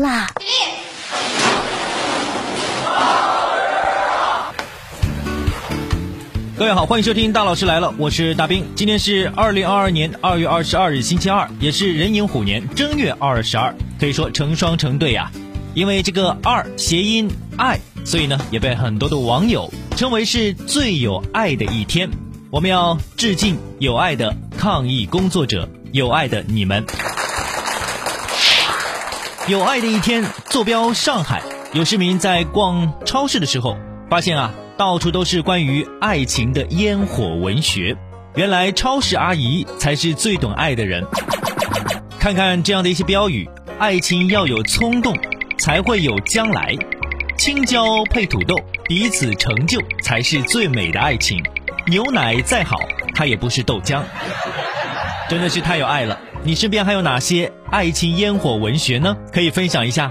啦。各位好欢迎收听大老师来了我是大兵。今天是二零二二年二月二十二日星期二也是壬寅虎年正月二十二可以说成双成对呀因为这个二谐音爱所以呢也被很多的网友称为是最有爱的一天。我们要致敬有爱的抗疫工作者有爱的你们。有爱的一天，坐标上海，有市民在逛超市的时候发现啊。到处都是关于爱情的烟火文学，原来超市阿姨才是最懂爱的人。看看这样的一些标语：爱情要有冲动，才会有将来；青椒配土豆，彼此成就才是最美的爱情。牛奶再好，它也不是豆浆。真的是太有爱了！你身边还有哪些爱情烟火文学呢？可以分享一下。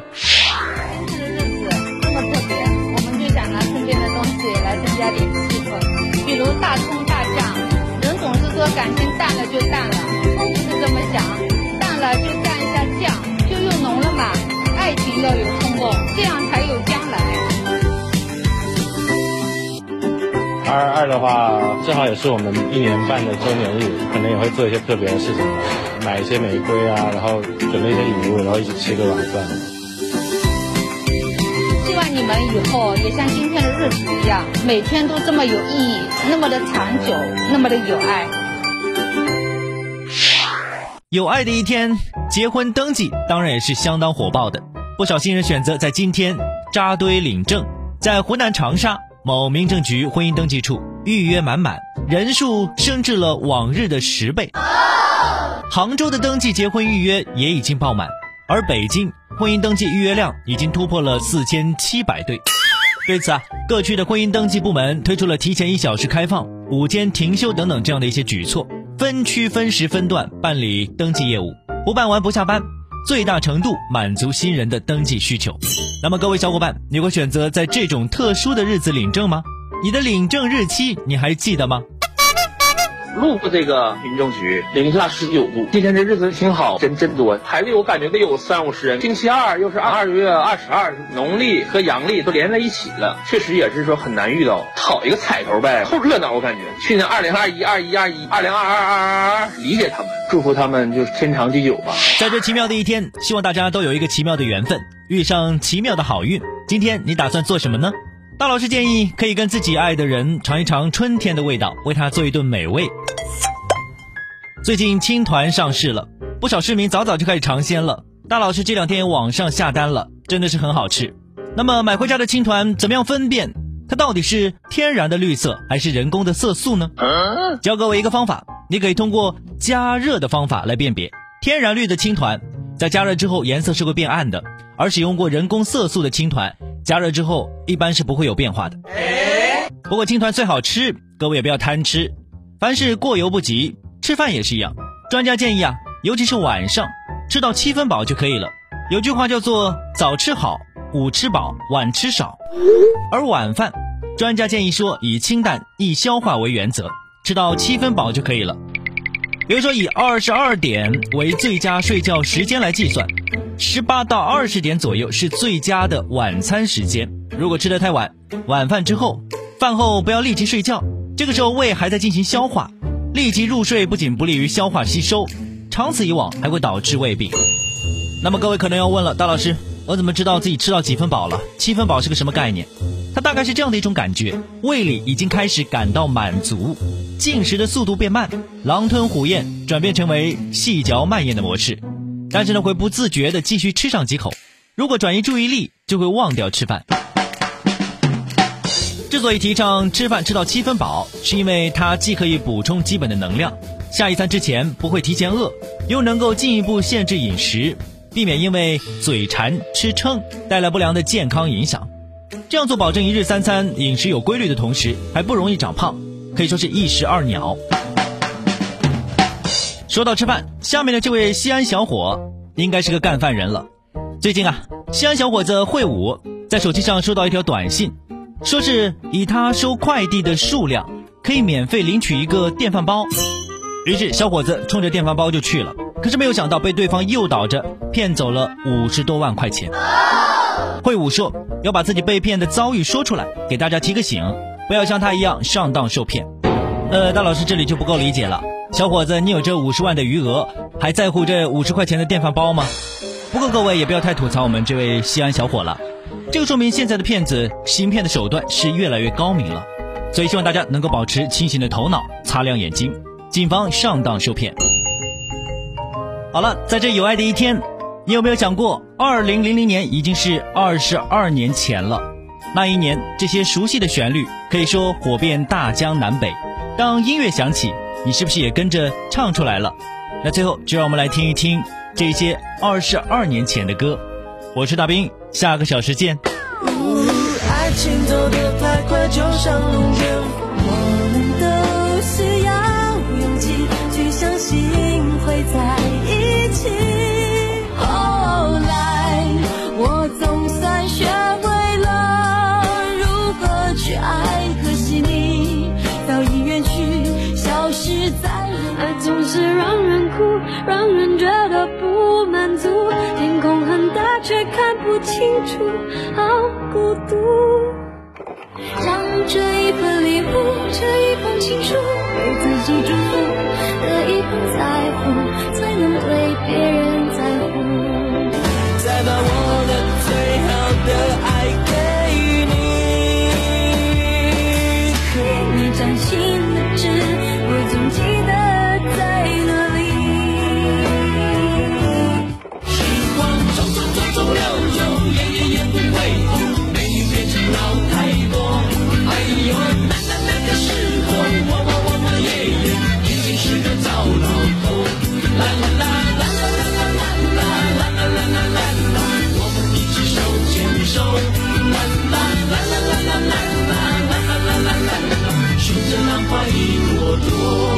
今天的日子这么特别，我们就想拿身边的东西来增加点气氛，比如大葱大酱。人总是说感情淡了就淡了，不是这么想，淡了就蘸一下酱，就又浓了嘛。爱情要有冲动，这样才有将来。二二的话，正好也是我们一年半的周年日，可能也会做一些特别的事情，买一些玫瑰啊，然后准备一些礼物，然后一起吃个晚饭。希望你们以后也像今天的日子一样，每天都这么有意义，那么的长久，那么的有爱。有爱的一天，结婚登记当然也是相当火爆的。不少新人选择在今天扎堆领证，在湖南长沙某民政局婚姻登记处预约满满，人数升至了往日的十倍。杭州的登记结婚预约也已经爆满，而北京婚姻登记预约量已经突破了四千七百对。对此啊，各区的婚姻登记部门推出了提前一小时开放、午间停休等等这样的一些举措。分区分时分段办理登记业务，不办完不下班，最大程度满足新人的登记需求。那么各位小伙伴，你会选择在这种特殊的日子领证吗？你的领证日期你还记得吗？路过这个民政局，零下十九度。今天这日子挺好，人真多，排队我感觉得有三五十人。星期二又是二月二十二，农历和阳历都连在一起了，确实也是说很难遇到，讨一个彩头呗，凑热闹。我感觉去年二零二一二一二一二零二二二二二，理解他们，祝福他们就是天长地久吧。在这奇妙的一天，希望大家都有一个奇妙的缘分，遇上奇妙的好运。今天你打算做什么呢？大老师建议可以跟自己爱的人尝一尝春天的味道，为他做一顿美味。最近青团上市了，不少市民早早就开始尝鲜了。大老师这两天网上下单了，真的是很好吃。那么买回家的青团怎么样分辨它到底是天然的绿色还是人工的色素呢？教各位一个方法，你可以通过加热的方法来辨别天然绿的青团，在加热之后颜色是会变暗的，而使用过人工色素的青团。加热之后一般是不会有变化的。不过青团最好吃，各位也不要贪吃。凡事过犹不及，吃饭也是一样。专家建议啊，尤其是晚上，吃到七分饱就可以了。有句话叫做“早吃好，午吃饱，晚吃少”。而晚饭，专家建议说以清淡易消化为原则，吃到七分饱就可以了。比如说以二十二点为最佳睡觉时间来计算。十八到二十点左右是最佳的晚餐时间。如果吃得太晚，晚饭之后，饭后不要立即睡觉，这个时候胃还在进行消化，立即入睡不仅不利于消化吸收，长此以往还会导致胃病。那么各位可能要问了，大老师，我怎么知道自己吃到几分饱了？七分饱是个什么概念？它大概是这样的一种感觉：胃里已经开始感到满足，进食的速度变慢，狼吞虎咽转变成为细嚼慢咽的模式。但是呢，会不自觉的继续吃上几口。如果转移注意力，就会忘掉吃饭。之所以提倡吃饭吃到七分饱，是因为它既可以补充基本的能量，下一餐之前不会提前饿，又能够进一步限制饮食，避免因为嘴馋吃撑带来不良的健康影响。这样做，保证一日三餐饮食有规律的同时，还不容易长胖，可以说是一石二鸟。说到吃饭，下面的这位西安小伙应该是个干饭人了。最近啊，西安小伙子会武在手机上收到一条短信，说是以他收快递的数量可以免费领取一个电饭煲。于是小伙子冲着电饭煲就去了，可是没有想到被对方诱导着骗走了五十多万块钱。会武说要把自己被骗的遭遇说出来，给大家提个醒，不要像他一样上当受骗。呃，大老师这里就不够理解了。小伙子，你有这五十万的余额，还在乎这五十块钱的电饭煲吗？不过各位也不要太吐槽我们这位西安小伙了，这个说明现在的骗子行骗的手段是越来越高明了。所以希望大家能够保持清醒的头脑，擦亮眼睛，谨防上当受骗。好了，在这有爱的一天，你有没有想过，二零零零年已经是二十二年前了？那一年，这些熟悉的旋律可以说火遍大江南北。当音乐响起，你是不是也跟着唱出来了？那最后，就让我们来听一听这些二十二年前的歌。我是大兵，下个小时见。爱情走的太快，就像龙卷风，我们都需要勇气去相信会在爱总是让人哭，让人觉得不满足。天空很大，却看不清楚，好孤独。让这一份礼物，这一封情书，给自己祝福，的一份在乎，才能对别人在乎。再把我的最好的爱给你，给你掌心的痣，顺着浪花一朵朵。